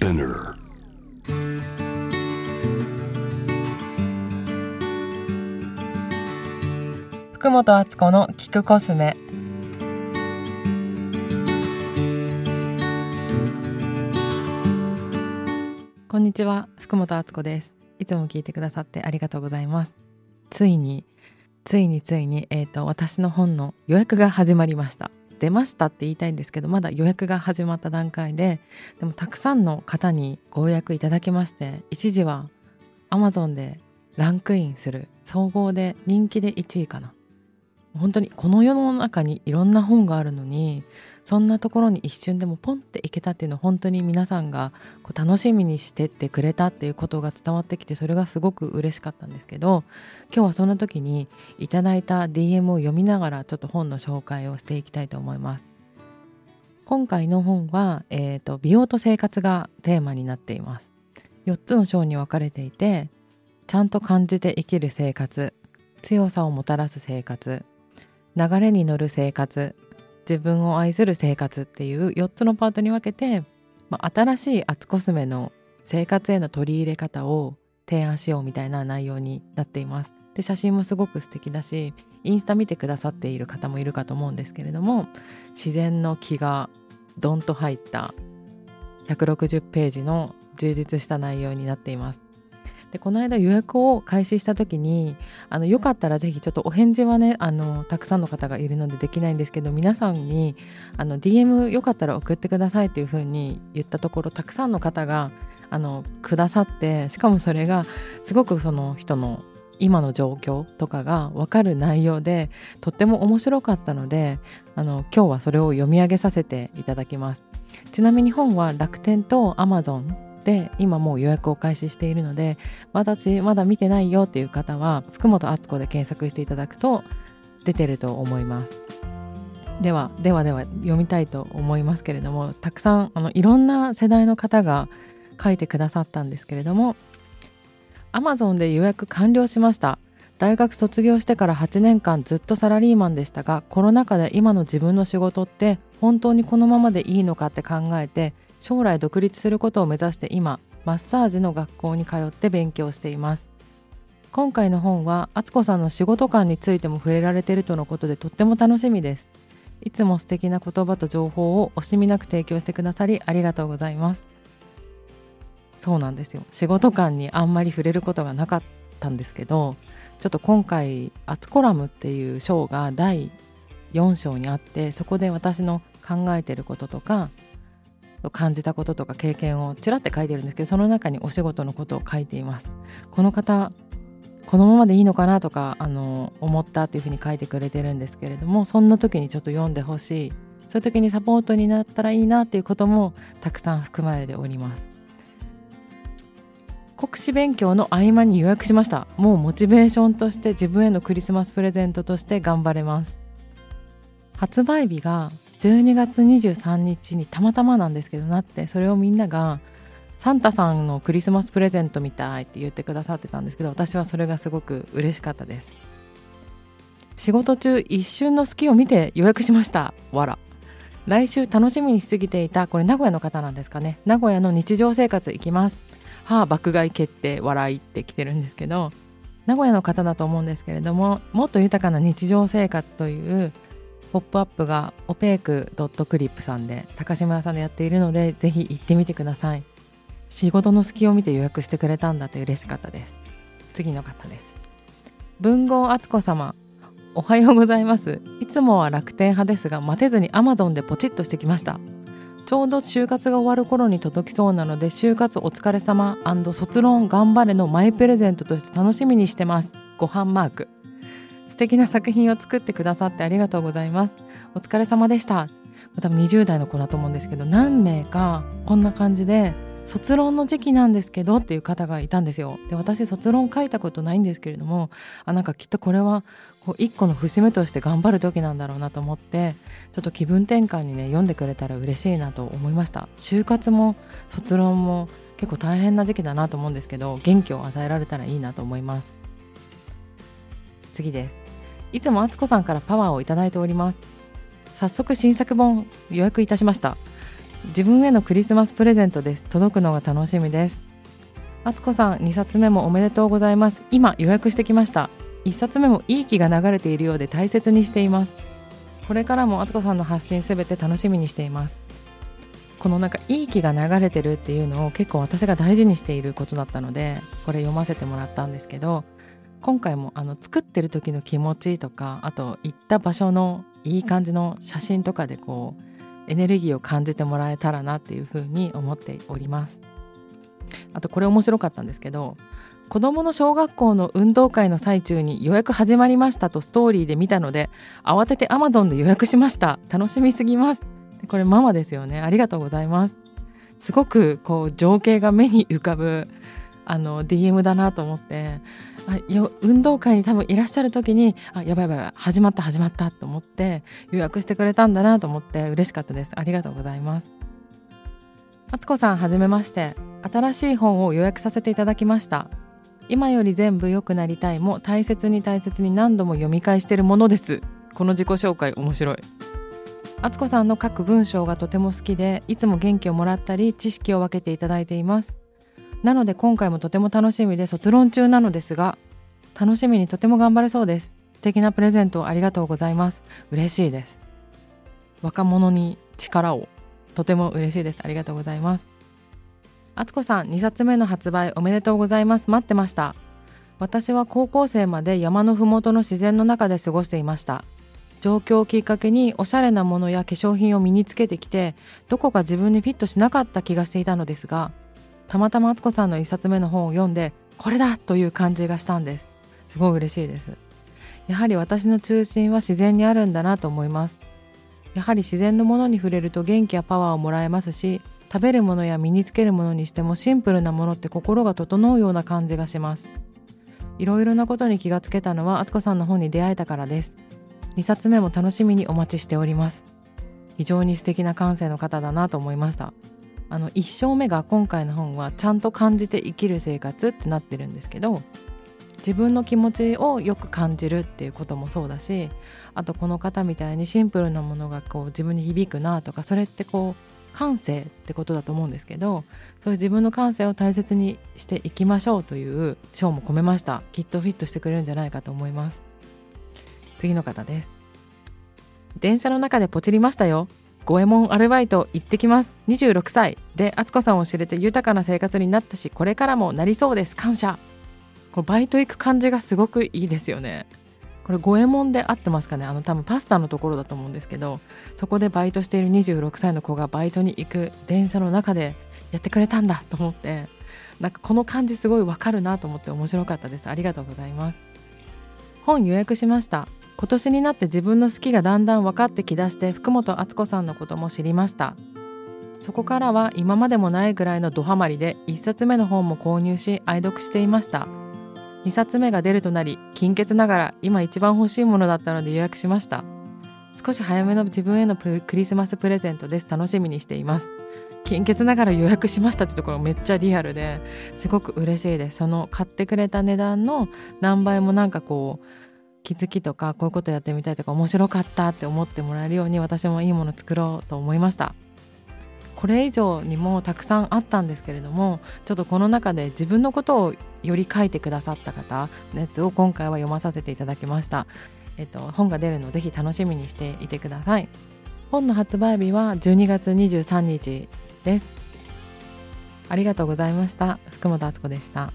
Spinner. 福本敦子の聞くコスメこんにちは福本敦子ですいつも聞いてくださってありがとうございますついについについにえっ、と私の本の予約が始まりました出ましたって言いたいんですけどまだ予約が始まった段階ででもたくさんの方にご予約いただきまして一時は Amazon でランクインする総合で人気で1位かな。本当にこの世の中にいろんな本があるのにそんなところに一瞬でもポンっていけたっていうのは本当に皆さんがこう楽しみにしてってくれたっていうことが伝わってきてそれがすごく嬉しかったんですけど今日はそんな時にいただいた DM を読みながらちょっと本の紹介をしていきたいと思います。今回の本は、えーと、美容と生活がテーマになっています。4つの章に分かれていてちゃんと感じて生きる生活強さをもたらす生活流れに乗る生活自分を愛する生活っていう4つのパートに分けて、まあ、新しいアツコスメの生活への取り入れ方を提案しようみたいな内容になっています。で写真もすごく素敵だしインスタ見てくださっている方もいるかと思うんですけれども自然の気がドンと入った160ページの充実した内容になっています。でこの間予約を開始した時にあのよかったらぜひちょっとお返事はねあのたくさんの方がいるのでできないんですけど皆さんにあの DM よかったら送ってくださいというふうに言ったところたくさんの方があのくださってしかもそれがすごくその人の今の状況とかが分かる内容でとっても面白かったのであの今日はそれを読み上げさせていただきます。ちなみに本は楽天と Amazon で今もう予約を開始しているので私まだ見てないよっていう方は福本敦子で検索していただくと出てると思います。ではではでは読みたいと思いますけれどもたくさんあのいろんな世代の方が書いてくださったんですけれども Amazon で予約完了しました。大学卒業してから8年間ずっとサラリーマンでしたがコロナ禍で今の自分の仕事って本当にこのままでいいのかって考えて将来独立することを目指して今マッサージの学校に通って勉強しています。今回の本は敦子さんの仕事観についても触れられているとのことでとっても楽しみです。いつも素敵な言葉と情報を惜しみなく提供してくださりありがとうございます。そうなんですよ。仕事観にあんまり触れることがなかったんですけどちょっと今回「アツコラム」っていう章が第4章にあってそこで私の考えてることとか感じたこととか経験をちらって書いてるんですけどその中にお仕事のことを書いています。この方このままでいいのかなとかあの思ったっていうふうに書いてくれてるんですけれどもそんな時にちょっと読んでほしい。そういう時にサポートになったらいいなっていうこともたくさん含まれております。国試勉強の合間に予約しました。もうモチベーションとして自分へのクリスマスプレゼントとして頑張れます。発売日が12月23日にたまたまなんですけどなってそれをみんながサンタさんのクリスマスプレゼントみたいって言ってくださってたんですけど私はそれがすごく嬉しかったです。仕事中一瞬の隙を見て予約しました。わら。来週楽しみにしすぎていたこれ名古屋の方なんですかね。名古屋の日常生活行きます。はあ爆買い決定笑いって来てるんですけど名古屋の方だと思うんですけれどももっと豊かな日常生活というポップアップがオペークドットクリップさんで高島屋さんでやっているのでぜひ行ってみてください。仕事の隙を見て予約してくれたんだって嬉しかったです。次の方です。文豪敦子様おはようございます。いつもは楽天派ですが待てずに Amazon でポチッとしてきました。ちょうど就活が終わる頃に届きそうなので就活お疲れ様卒論頑張れのマイプレゼントとして楽しみにしてます。ご飯マーク。敵な作品を作ってくださってありがとうございます。お疲れ様でした。多分20代の子だと思うんですけど何名かこんな感じで卒論の時期なんですけどっていう方がいたんですよ。で私卒論書いたことないんですけれどもあなんかきっとこれはこう一個の節目として頑張る時なんだろうなと思ってちょっと気分転換にね読んでくれたら嬉しいなと思いました。就活も卒論も結構大変な時期だなと思うんですけど元気を与えられたらいいなと思います。次です。いつもあつこさんからパワーをいただいております。早速新作本予約いたしました。自分へのクリスマスプレゼントです。届くのが楽しみです。あつこさん2冊目もおめでとうございます。今予約してきました。1冊目もいい気が流れているようで大切にしています。これからもあつこさんの発信すべて楽しみにしています。このなんかいい気が流れてるっていうのを結構私が大事にしていることだったのでこれ読ませてもらったんですけど今回もあの作ってる時の気持ちとかあと行った場所のいい感じの写真とかでこうエネルギーを感じてもらえたらなっていうふうに思っております。あとこれ面白かったんですけど子どもの小学校の運動会の最中に予約始まりましたとストーリーで見たので慌てて Amazon で予約しました。楽しみすぎます。これママですよね。ありがとうございます。すごくこう情景が目に浮かぶあの DM だなと思ってあよ運動会に多分いらっしゃる時にあやばいやばい始まった始まったと思って予約してくれたんだなと思って嬉しかったです。ありがとうございます。あつこさんはじめまして。新しい本を予約させていただきました。今より全部良くなりたいも大切に大切に何度も読み返しているものです。この自己紹介面白い。あつこさんの書く文章がとても好きでいつも元気をもらったり知識を分けていただいています。なので今回もとても楽しみで卒論中なのですが楽しみにとても頑張れそうです。素敵なプレゼントをありがとうございます。嬉しいです。若者に力を。とても嬉しいです。ありがとうございます。あつこさん2冊目の発売おめでとうございます。待ってました。私は高校生まで山のふもとの自然の中で過ごしていました。状況をきっかけにおしゃれなものや化粧品を身につけてきてどこか自分にフィットしなかった気がしていたのですがたまたま敦子さんの1冊目の本を読んでこれだという感じがしたんです。すごい嬉しいです。やはり私の中心は自然にあるんだなと思います。やはり自然のものに触れると元気やパワーをもらえますし食べるものや身につけるものにしてもシンプルなものって心が整うような感じがします。いろいろなことに気がつけたのは敦子さんの本に出会えたからです。2冊目も楽しみにお待ちしております。非常に素敵な感性の方だなと思いました。あの1章目が今回の本はちゃんと感じて生きる生活ってなってるんですけど自分の気持ちをよく感じるっていうこともそうだしあとこの方みたいにシンプルなものがこう自分に響くなとかそれってこう感性ってことだと思うんですけどそういう自分の感性を大切にしていきましょうという章も込めました。きっとフィットしてくれるんじゃないかと思います。次の方です。電車の中でポチりましたよ。五右衛門アルバイト行ってきます。26歳。で敦子さんを知れて豊かな生活になったしこれからもなりそうです。感謝。このバイト行く感じがすごくいいですよね。これ五右衛門で合ってますかね？あの多分パスタのところだと思うんですけどそこでバイトしている26歳の子がバイトに行く電車の中でやってくれたんだと思ってなんかこの感じすごいわかるなと思って面白かったです。ありがとうございます。本予約しました。今年になって自分の好きがだんだん分かってきだして福本敦子さんのことも知りました。そこからは今までもないぐらいのドハマりで1冊目の本も購入し愛読していました。2冊目が出るとなり金欠ながら今一番欲しいものだったので予約しました。少し早めの自分へのクリスマスプレゼントです。楽しみにしています。金欠ながら予約しましたってところめっちゃリアルですごく嬉しいです。その買ってくれた値段の何倍もなんかこう気づきとかこういうことやってみたいとか面白かったって思ってもらえるように私もいいもの作ろうと思いました。これ以上にもたくさんあったんですけれどもちょっとこの中で自分のことをより書いてくださった方のやつを今回は読まさせていただきました。えっと本が出るのをぜひ楽しみにしていてください。本の発売日は12月23日です。ありがとうございました。福本敦子でした。